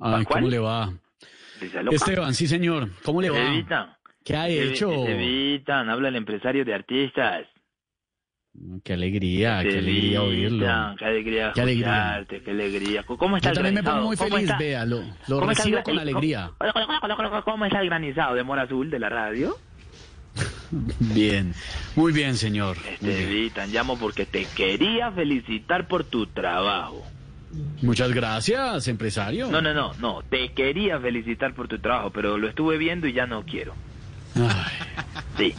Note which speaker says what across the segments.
Speaker 1: ay. ¿Cómo le va? Esteban, sí señor. ¿Cómo le va?
Speaker 2: Evita.
Speaker 1: ¿Qué ha hecho?
Speaker 2: Evita, habla el empresario de artistas.
Speaker 1: Qué alegría, qué alegría oírlo.
Speaker 2: Qué alegría
Speaker 1: Qué alegría.
Speaker 2: qué alegría. ¿Cómo está
Speaker 1: Yo
Speaker 2: el
Speaker 1: también me pongo muy
Speaker 2: ¿Cómo
Speaker 1: feliz, vea, lo, lo
Speaker 2: ¿Cómo está el
Speaker 1: recibo con alegría.
Speaker 2: ¿Cómo, está el granizado de Mora Azul de la radio?
Speaker 1: Bien, muy bien, señor.
Speaker 2: Este. Evita, llamo porque te quería felicitar por tu trabajo.
Speaker 1: Muchas gracias, empresario.
Speaker 2: No, no, no, no. Te quería felicitar por tu trabajo, pero lo estuve viendo y ya no quiero.
Speaker 1: Ay,
Speaker 2: Sí.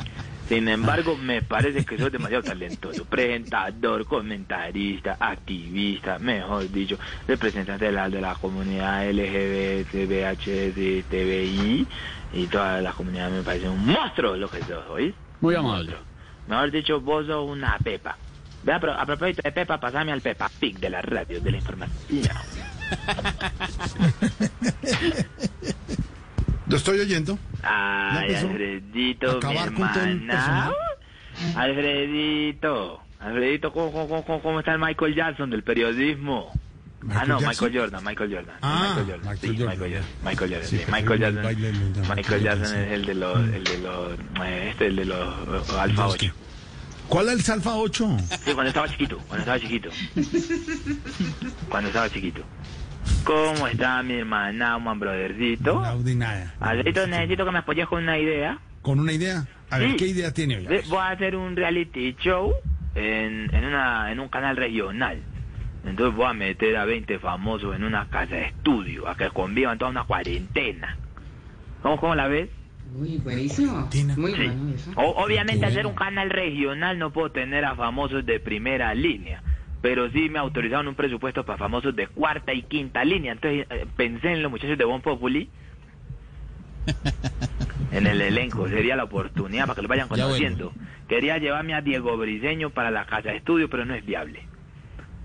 Speaker 2: Sin embargo, me parece que sos demasiado talentoso. Presentador, comentarista, activista, mejor dicho, representante de la, de la comunidad LGBT, VHS, TVI y todas las comunidades. Me parece un monstruo lo que sos, ¿oís?
Speaker 1: muy amable.
Speaker 2: Mejor dicho, vos sos una pepa. Ve a, pro- a propósito de Pepa, pasame al Pepa Pig de la radio, de la información.
Speaker 3: Lo estoy oyendo.
Speaker 2: Ay, Alfredito, mi
Speaker 3: acabar
Speaker 2: hermana. Alfredito, Alfredito, ¿cómo, cómo, cómo, cómo está el Michael Jackson del periodismo? ah,
Speaker 3: ¿Michael
Speaker 2: no? Michael Jordan, Michael Jordan.
Speaker 3: Ah,
Speaker 2: Michael Jordan,
Speaker 3: Michael
Speaker 2: sí,
Speaker 3: Jordan.
Speaker 2: Michael Jordan, Michael Jordan,
Speaker 3: Sí,
Speaker 2: Michael
Speaker 3: el
Speaker 2: Jackson. Michael Jackson
Speaker 3: Jordan,
Speaker 2: es el de los, el de los, eh, este, el de los eh, Alfa
Speaker 3: Los
Speaker 2: 8.
Speaker 3: ¿Cuál es el Alfa 8?
Speaker 2: Sí, cuando estaba chiquito, cuando estaba chiquito. Cuando estaba chiquito. ¿Cómo está mi hermana, man brothercito?
Speaker 3: Audi nada.
Speaker 2: Alfredito, necesito que me apoyes con una idea.
Speaker 3: ¿Con una idea? A ver,
Speaker 2: Sí.
Speaker 3: ¿qué idea tiene?
Speaker 2: Ve, Voy a hacer un reality show en, en, una, en un canal regional. Entonces voy a meter a 20 famosos en una casa de estudio a que convivan toda una cuarentena. ¿Cómo, cómo la ves?
Speaker 4: Uy, buenísimo.
Speaker 3: Tina.
Speaker 4: Muy
Speaker 2: Sí.
Speaker 4: bueno eso.
Speaker 2: O- obviamente hacer un canal regional no puedo tener a famosos de primera línea. Pero sí me autorizaron un presupuesto para famosos de cuarta y quinta línea. Entonces eh, pensé en los muchachos de Bon Populi. En el elenco, sería la oportunidad para que lo vayan
Speaker 3: Ya
Speaker 2: conociendo. Quería llevarme a Diego Briseño para la casa de estudio, pero no es viable.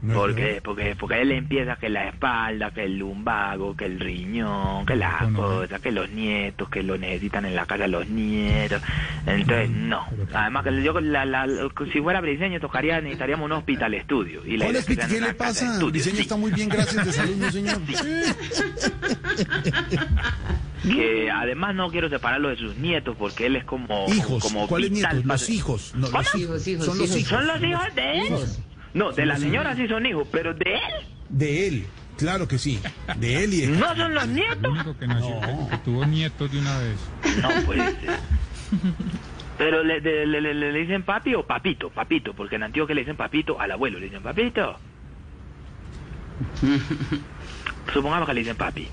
Speaker 3: No
Speaker 2: Porque, porque, porque él empieza que la espalda, que el lumbago, que el riñón, que la
Speaker 3: No, no.
Speaker 2: cosa, que los nietos, que lo necesitan en la casa los nietos. Entonces, no. Además, que yo, la, la- si fuera briseño, tocaría, necesitaríamos un hospital estudio. Y la
Speaker 3: ¿Cuál
Speaker 2: idea
Speaker 3: es,
Speaker 2: que sea en
Speaker 3: ¿Qué le pasa? Diseño
Speaker 2: Sí,
Speaker 3: está muy bien, gracias de salud, no señor.
Speaker 2: Que además no quiero separarlo de sus nietos porque él es como,
Speaker 3: Hijos,
Speaker 2: como
Speaker 3: ¿cuáles
Speaker 2: vital
Speaker 3: nietos? Los hijos. No, los
Speaker 4: Hijos, hijos,
Speaker 3: Son los
Speaker 4: hijos.
Speaker 3: hijos.
Speaker 2: ¿Son los hijos de él?
Speaker 3: Hijos.
Speaker 2: No, de la señora sí son hijos, pero de él
Speaker 3: De él, claro que sí. De él y de...
Speaker 2: no son los
Speaker 5: El
Speaker 2: nietos.
Speaker 5: único que nació,
Speaker 3: No.
Speaker 5: que tuvo nietos de una vez.
Speaker 2: No puede ser. Pero le, le- le- le dicen papi o papito, papito, porque en Antioquia le dicen papito al abuelo, le dicen papito. Supongamos que le dicen papi.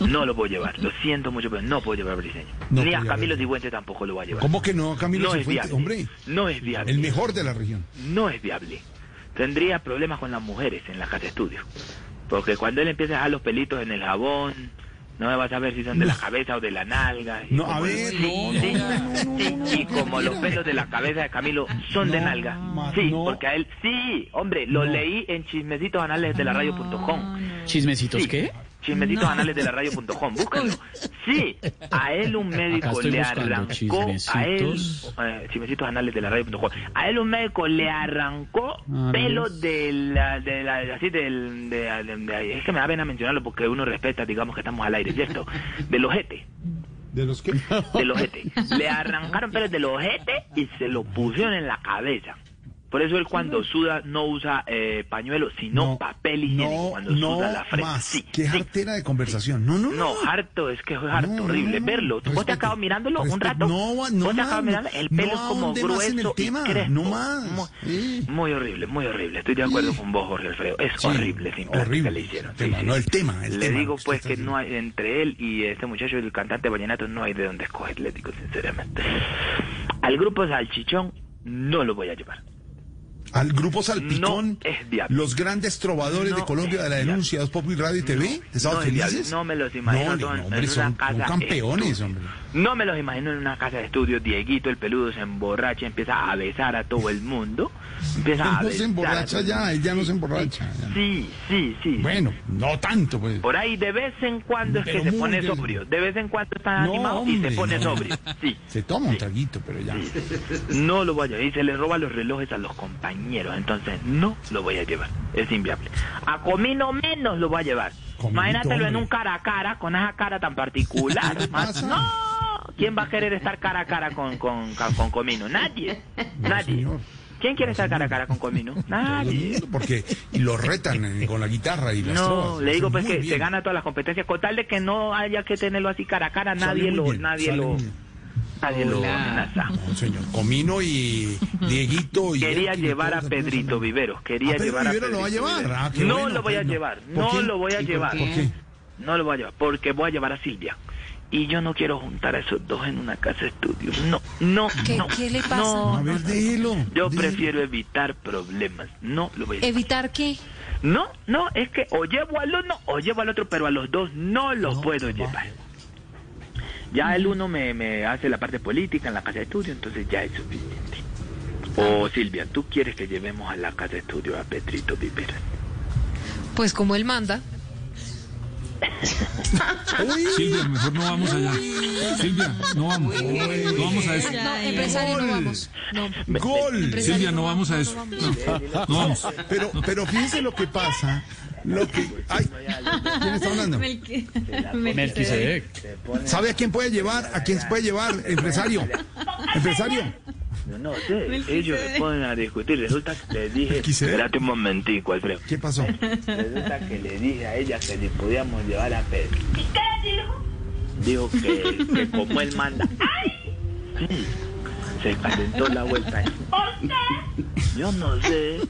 Speaker 2: No lo puedo llevar, lo siento mucho, pero no puedo llevar a Briseño.
Speaker 3: No
Speaker 2: Ni a Camilo. Cifuentes tampoco lo voy a llevar.
Speaker 3: ¿Cómo que no, Camilo
Speaker 2: no viable.
Speaker 3: Hombre,
Speaker 2: No es viable.
Speaker 3: el mejor de la región.
Speaker 2: No es viable. Tendría problemas con las mujeres en la casa de estudio. Porque cuando él empieza a dejar los pelitos en el jabón, no me vas a ver si son de la cabeza o de la nalga.
Speaker 3: No, a ver,
Speaker 2: sí,
Speaker 3: no,
Speaker 2: sí,
Speaker 3: no,
Speaker 2: sí, y como los pelos de la cabeza de Camilo son de nalga.
Speaker 3: ma-
Speaker 2: Sí,
Speaker 3: no.
Speaker 2: porque a él, sí, hombre, lo
Speaker 3: No.
Speaker 2: leí en chismecitos anales de la radio.com.
Speaker 1: ¿Chismecitos
Speaker 2: Sí.
Speaker 1: qué?
Speaker 2: Chismecitos anales de la radio.com, búscalo. Sí, a él un médico le arrancó, a él, eh, chismecitos anales de la radio.com, a él un médico le arrancó
Speaker 1: Ah,
Speaker 2: pelo de la, de la, así del, de, de- de- es que me da pena mencionarlo porque uno respeta, digamos que estamos al aire, ¿cierto? Del ojete,
Speaker 3: ¿De los que?
Speaker 2: del ojete. Le arrancaron pelos del ojete y se lo pusieron en la cabeza. Por eso él cuando suda no usa eh, pañuelo, sino
Speaker 3: No,
Speaker 2: papel higiénico
Speaker 3: no,
Speaker 2: cuando
Speaker 3: no
Speaker 2: suda la frente.
Speaker 3: más.
Speaker 2: Sí,
Speaker 3: Qué
Speaker 2: sí.
Speaker 3: jartera de conversación. No, no, no.
Speaker 2: No, harto, es que es harto, horrible verlo. ¿Vos te acabas mirándolo un rato?
Speaker 3: No,
Speaker 2: ¿Vos
Speaker 3: no
Speaker 2: te
Speaker 3: más,
Speaker 2: acabas mirando? El pelo es como grueso y crespo.
Speaker 3: no más.
Speaker 2: Muy,
Speaker 3: Sí.
Speaker 2: muy horrible, muy horrible. Estoy de acuerdo con vos, Jorge Alfredo. Es
Speaker 3: Sí,
Speaker 2: horrible, sin
Speaker 3: horrible.
Speaker 2: que le hicieron.
Speaker 3: El tema, no el tema, el
Speaker 2: le
Speaker 3: tema,
Speaker 2: digo pues que no hay, entre él y este muchacho, el cantante vallenato, no hay de dónde escoger, le digo sinceramente. Al grupo Salchichón no lo voy a llevar.
Speaker 3: Al grupo Salpicón,
Speaker 2: No es viable.
Speaker 3: los grandes trovadores
Speaker 2: No
Speaker 3: de Colombia de la denuncia, Dos Pop y Radio y TV, ¿estados
Speaker 2: no
Speaker 3: felices?
Speaker 2: No me los imagino
Speaker 3: No, hombre, son, son campeones, hombre.
Speaker 2: Me los imagino en una casa de estudio. Dieguito, el peludo, se emborracha, empieza a besar a todo el mundo. Empieza a
Speaker 3: No se emborracha ya, él ya no se emborracha. ya.
Speaker 2: Sí, sí, sí.
Speaker 3: Bueno, no tanto, pues.
Speaker 2: Por ahí de vez en cuando es
Speaker 3: Pero
Speaker 2: que se pone sobrio. De vez en cuando está animado y
Speaker 3: hombre,
Speaker 2: se pone sobrio. Sí.
Speaker 3: Se toma un traguito, pero ya.
Speaker 2: No lo voy a llevar. Y se le roba los relojes a los compañeros. Entonces no lo voy a llevar. Es inviable. A Comino menos lo voy a llevar. Imagínatelo en un cara a cara, con esa cara tan particular. No. ¿Quién va a querer estar cara a cara con, con, con Comino? Nadie.
Speaker 3: No,
Speaker 2: Nadie.
Speaker 3: señor.
Speaker 2: ¿Quién quiere estar cara a cara con Comino? Nadie.
Speaker 3: Porque y lo retan eh, con la guitarra y las
Speaker 2: No,
Speaker 3: trovas.
Speaker 2: le digo pues que
Speaker 3: bien.
Speaker 2: se gana todas las competencias. Con tal de que no haya que tenerlo así cara a cara, nadie lo,
Speaker 3: bien,
Speaker 2: nadie lo,
Speaker 3: bien.
Speaker 2: Nadie lo
Speaker 1: Hola.
Speaker 2: amenaza.
Speaker 3: No, señor. Comino y Dieguito y
Speaker 2: Quería llevar a Pedrito Viveros. Quería
Speaker 3: ¿A Pedro
Speaker 2: llevar a
Speaker 3: Vivero lo va a
Speaker 2: Pedrito
Speaker 3: llevar? Ah,
Speaker 2: no
Speaker 3: bueno,
Speaker 2: lo voy a
Speaker 3: no.
Speaker 2: llevar.
Speaker 3: ¿Por
Speaker 2: No lo voy a
Speaker 1: ¿Y por
Speaker 2: llevar.
Speaker 3: ¿Por qué?
Speaker 2: No lo voy a llevar porque voy a llevar a Silvia. Y yo no quiero juntar a esos dos en una casa de estudio. No, no,
Speaker 4: ¿Qué-
Speaker 2: no.
Speaker 4: qué le pasa?
Speaker 2: No,
Speaker 3: A ver, déjelo.
Speaker 2: yo
Speaker 3: déjelo.
Speaker 2: prefiero evitar problemas. No lo voy a llevar.
Speaker 4: ¿Evitar qué?
Speaker 2: No, no, es que o llevo al uno o llevo al otro, pero a los dos no los puedo llevar. Ya el uno me, me hace la parte política en la casa de estudio, entonces ya es suficiente. O Silvia, ¿tú quieres que llevemos a la casa de estudio a Petrito Viveras?
Speaker 4: Pues como él manda.
Speaker 5: Silvia, mejor no vamos allá. Silvia, no vamos. No vamos a eso.
Speaker 4: No, empresario, no vamos. No.
Speaker 3: ¡Gol!
Speaker 5: Silvia, no vamos a eso. no vamos.
Speaker 3: Pero, pero fíjense lo que pasa. Lo que. Ay, ¿quién está hablando?
Speaker 1: Melquisedec.
Speaker 3: ¿Sabe a quién puede llevar? ¿A quién se puede llevar? Empresario. Empresario.
Speaker 2: Yo no sé, ellos se ponen a discutir. Resulta que le dije, espérate un momentico, Alfredo.
Speaker 3: ¿Qué pasó?
Speaker 2: Resulta que le dije a ella que le podíamos llevar a Pedro. ¿Y qué dijo? Dijo que, que como él manda. Sí, se calentó la vuelta. Yo no sé.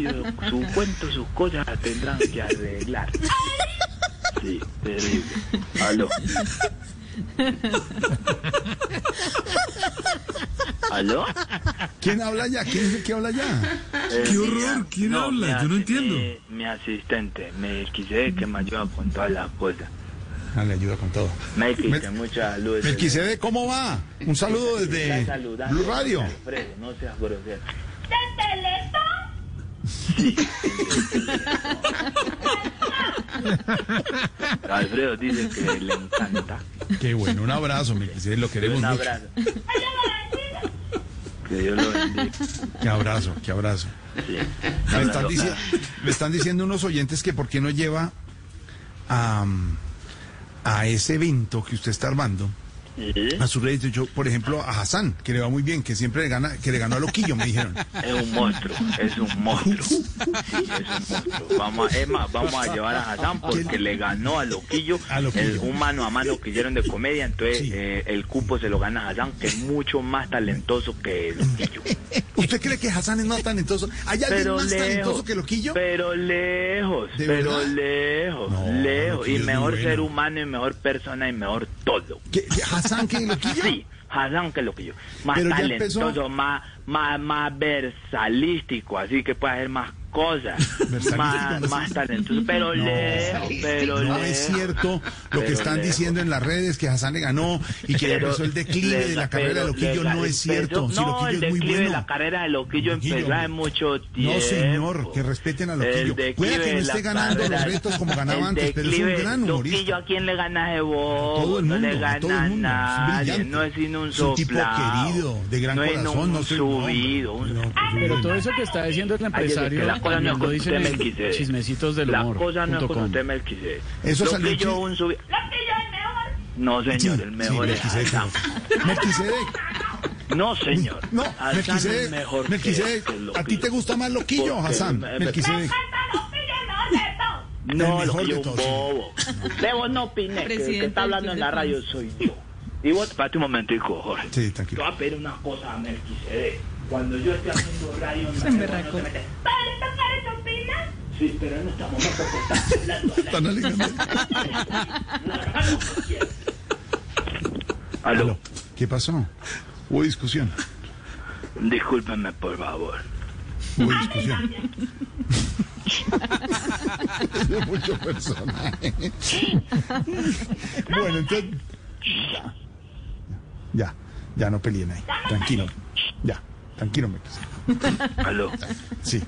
Speaker 2: Yo- su cuento, sus cosas tendrán que arreglar. Sí, terrible. Aló. ¿Aló?
Speaker 3: ¿Quién habla ya? ¿Quién es el que habla ya?
Speaker 5: ¡Qué horror! ¿Quién habla? Yo no entiendo.
Speaker 2: Mi, mi asistente, me quise que me ayuda con todas las cosas.
Speaker 3: Ah, le ayuda con todo.
Speaker 2: Me quise
Speaker 3: Mel-
Speaker 2: mucha salud.
Speaker 3: Melquisede, ¿cómo va? Un saludo desde Blue Radio.
Speaker 2: Alfredo, no seas grosero. Alfredo dice que le encanta.
Speaker 3: Qué bueno, un abrazo, Melquisede, lo queremos
Speaker 2: Un
Speaker 3: mucho.
Speaker 2: abrazo. Que Dios lo bendiga.
Speaker 3: Qué abrazo, qué abrazo.
Speaker 2: Sí.
Speaker 3: Me están,
Speaker 2: Abrazo.
Speaker 3: dici- me están diciendo unos oyentes que por qué no lleva a, a ese evento que usted está armando. A su rédito, yo, por ejemplo, a Hassan, que le va muy bien, que siempre le gana, que le ganó a Loquillo, me dijeron.
Speaker 2: Es un monstruo, es un monstruo. Es un monstruo. Vamos a, más, vamos a llevar a Hassan porque le ganó a Loquillo,
Speaker 3: A Loquillo.
Speaker 2: el- un mano a mano que hicieron de comedia, entonces
Speaker 3: Sí.
Speaker 2: eh, el cupo se lo gana a Hassan, que es mucho más talentoso que Loquillo.
Speaker 3: ¿Usted cree que Hassan es más talentoso? ¿Hay alguien
Speaker 2: Pero
Speaker 3: más talentoso
Speaker 2: lejos,
Speaker 3: que Loquillo?
Speaker 2: pero lejos,
Speaker 3: ¿De
Speaker 2: pero
Speaker 3: verdad?
Speaker 2: lejos,
Speaker 3: No,
Speaker 2: lejos, y mejor
Speaker 3: bueno.
Speaker 2: ser humano, y mejor persona, y mejor todo.
Speaker 3: ¿Qué, qué, ¿Hassan que Loquillo?
Speaker 2: Sí, Hassan que Loquillo. Más
Speaker 3: Pero empezó-
Speaker 2: talentoso, más, más, más versalístico, así que puede hacer más cosas. Más,
Speaker 3: no
Speaker 2: más talentoso, pero lejos, pero
Speaker 3: No
Speaker 2: lejos.
Speaker 3: es cierto lo que están
Speaker 2: lejos.
Speaker 3: diciendo en las redes que Hassan le ganó y que
Speaker 2: Pero
Speaker 3: empezó el declive
Speaker 2: le-
Speaker 3: de la carrera de Loquillo.
Speaker 2: le-
Speaker 3: No es cierto.
Speaker 2: empezó-
Speaker 3: Si
Speaker 2: no,
Speaker 3: Loquillo
Speaker 2: el
Speaker 3: es muy
Speaker 2: declive de
Speaker 3: bueno.
Speaker 2: la carrera de Loquillo,
Speaker 3: Loquillo,
Speaker 2: empezó hace mucho tiempo.
Speaker 3: No, señor, que respeten a Loquillo. Puede que no
Speaker 2: de
Speaker 3: esté
Speaker 2: la
Speaker 3: ganando los
Speaker 2: carrera-
Speaker 3: retos como ganaba
Speaker 2: el
Speaker 3: antes, pero es un
Speaker 2: declive-
Speaker 3: gran humorista.
Speaker 2: Loquillo, ¿a quién le gana de vos?
Speaker 3: todo el
Speaker 2: no le gana
Speaker 3: todo el mundo. Es
Speaker 2: nadie, no es sino un
Speaker 3: Es un tipo
Speaker 2: soplado.
Speaker 3: querido, de gran
Speaker 2: no es
Speaker 3: corazón,
Speaker 2: un
Speaker 3: no no,
Speaker 2: subido. un-
Speaker 3: No,
Speaker 1: Pero todo eso que está diciendo el empresario
Speaker 2: cosa no es con
Speaker 1: dicen
Speaker 2: usted,
Speaker 1: en
Speaker 2: Melquisedec.
Speaker 1: chismecitos del
Speaker 2: La
Speaker 1: humor.
Speaker 2: cosa no es con usted, Melquisedec.
Speaker 3: Eso salió
Speaker 2: un subido. Es mejor. No, señor, el
Speaker 3: sí,
Speaker 2: mejor es.
Speaker 3: Melquisedec.
Speaker 2: No, señor.
Speaker 3: No, Melquisedec.
Speaker 2: mejor que-
Speaker 3: Melquisedec.
Speaker 2: que
Speaker 3: ¿A ti te gusta más Loquillo o Hassan?
Speaker 2: No,
Speaker 3: El mejor de todos,
Speaker 2: bobo. De vos no opines, que el que
Speaker 4: Presidente
Speaker 2: está hablando en la radio soy yo. Y vos, espérate un momentico, Jorge.
Speaker 3: Sí,
Speaker 2: Te
Speaker 3: tranquilo.
Speaker 2: voy a pedir una cosa a. Cuando yo esté haciendo radio... en la
Speaker 4: emberracó.
Speaker 2: no te metes. Sí, pero en este momento que estás hablando
Speaker 3: Están.
Speaker 2: Aló,
Speaker 3: Aló, ¿Qué pasó? Hubo discusión.
Speaker 2: discúlpenme, por favor.
Speaker 3: Hubo discusión. Es mucho personaje. bueno, entonces. Ya, ya, ya no peleen ahí. Tranquilo. Ya, tranquilo, me
Speaker 2: Aló.
Speaker 3: Sí.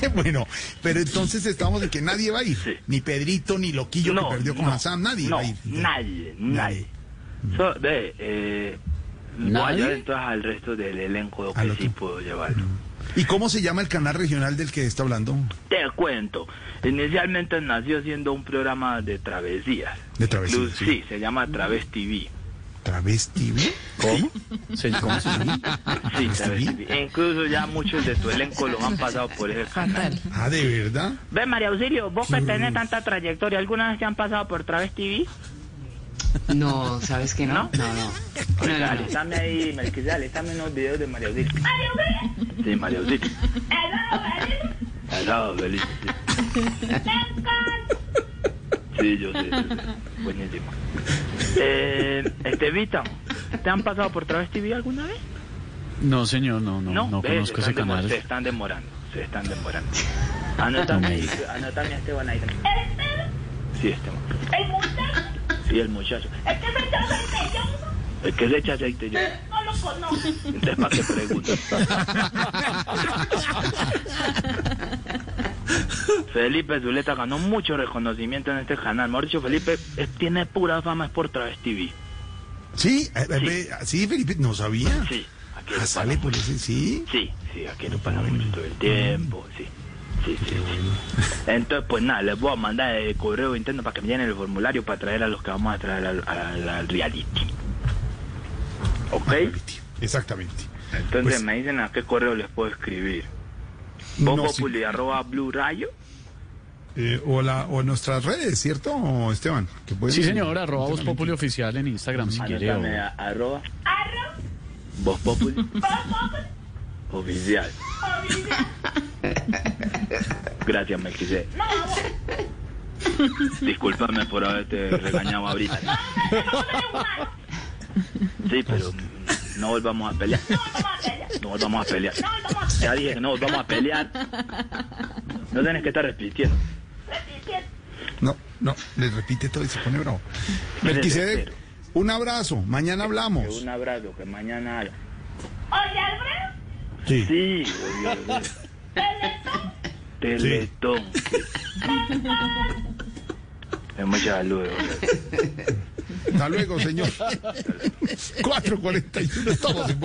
Speaker 3: bueno, pero entonces estamos en que nadie va a ir.
Speaker 2: Sí.
Speaker 3: Ni Pedrito, ni Loquillo
Speaker 2: No,
Speaker 3: que perdió con
Speaker 2: no,
Speaker 3: Hassan, nadie
Speaker 2: no,
Speaker 3: va a ir.
Speaker 2: nadie, nadie. So, ve, eh, voy a
Speaker 1: ¿Nadie?
Speaker 2: llevar entonces al resto del elenco que sí puedo llevarlo.
Speaker 3: ¿Y cómo se llama el canal regional del que está hablando?
Speaker 2: Te cuento, inicialmente nació siendo un programa de travesías.
Speaker 3: De travesías,
Speaker 2: Incluso-
Speaker 3: sí.
Speaker 2: sí, se llama Traves TV.
Speaker 3: ¿Travesti? ¿ve?
Speaker 1: ¿Cómo? Se- ¿Cómo se llama?
Speaker 2: Sí,
Speaker 3: ¿Traves
Speaker 2: Traves
Speaker 3: TV?
Speaker 2: TV. E incluso ya muchos de tu elenco los han pasado por ese canal.
Speaker 3: Ah, ¿de verdad?
Speaker 2: Ve, María Auxilio, vos que tenés tanta trayectoria, ¿alguna vez te han pasado por Traves TV?
Speaker 6: No, ¿sabes qué no?
Speaker 2: ¿No?
Speaker 6: No, no. No,
Speaker 2: Oiga,
Speaker 6: no, no.
Speaker 2: alistame ahí, Melquisede, alistame unos videos de María Auxilio. ¿María Auxilio? Sí, María Auxilio. Helado, feliz. Sí, yo sé, yo sé. Buenísimo. Eh, Estevita, ¿te han pasado por Traves TV alguna vez?
Speaker 1: No, señor, no, no, no, conozco
Speaker 2: se
Speaker 1: ese canal.
Speaker 2: Se están demorando, se están demorando. Anótame, ahí, anótame a Esteban ahí. Sí, Esteban. ¿El muchacho? Sí, el muchacho. ¿El que se echa aceite yo? ¿El que se echa aceite yo? No lo conozco. Entonces, ¿para qué pregunto? Felipe Zuleta ganó mucho reconocimiento en este canal. Mejor dicho, Felipe es- tiene pura fama, es por Traves TV.
Speaker 3: Sí, eh, eh, ve- sí, Felipe, no sabía.
Speaker 2: Sí, aquí
Speaker 3: Ah, sale por ese, sí.
Speaker 2: Sí, sí, aquí lo pasan mucho todo el tiempo, sí. Sí, sí, sí. Entonces, pues nada, les voy a mandar el correo interno para que me llenen el formulario para traer a los que vamos a traer al, al- al reality. ¿Ok?
Speaker 3: Exactamente.
Speaker 2: Entonces
Speaker 3: Pues-
Speaker 2: me dicen a qué correo les puedo escribir.
Speaker 3: No, sí.
Speaker 2: arroba Blue Rayo.
Speaker 3: Eh, o, la, o nuestras redes, ¿cierto, Esteban?
Speaker 1: Sí, señor, arroba Voz Populi Oficial en Instagram si quiere. o-
Speaker 2: Anótame a- arroba. Voz Populi. Oficial. Gracias, Melquisede. Discúlpame por haberte regañado ahorita. Sí, pero no volvamos a pelear. No volvamos a pelear. Ya dije que no volvamos a pelear. No tienes que estar repitiendo.
Speaker 3: No, no, les repite todo y se pone bravo.
Speaker 2: Me
Speaker 3: Melquisede,
Speaker 2: desespero.
Speaker 3: un abrazo. Mañana hablamos.
Speaker 2: Un abrazo, que mañana haya.
Speaker 3: Sí.
Speaker 2: Sí, obvio, obvio. Teletón. Es mucha salud.
Speaker 3: Hasta luego, señor. 4.41, estamos en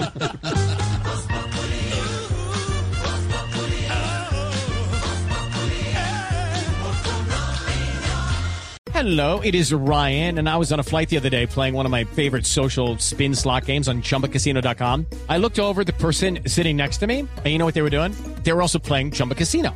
Speaker 7: Hello, it is Ryan, and I was on a flight the other day playing one of my favorite social spin slot games on chumbacasino.com. I looked over the person sitting next to me, and you know what they were doing? They were also playing Chumba Casino.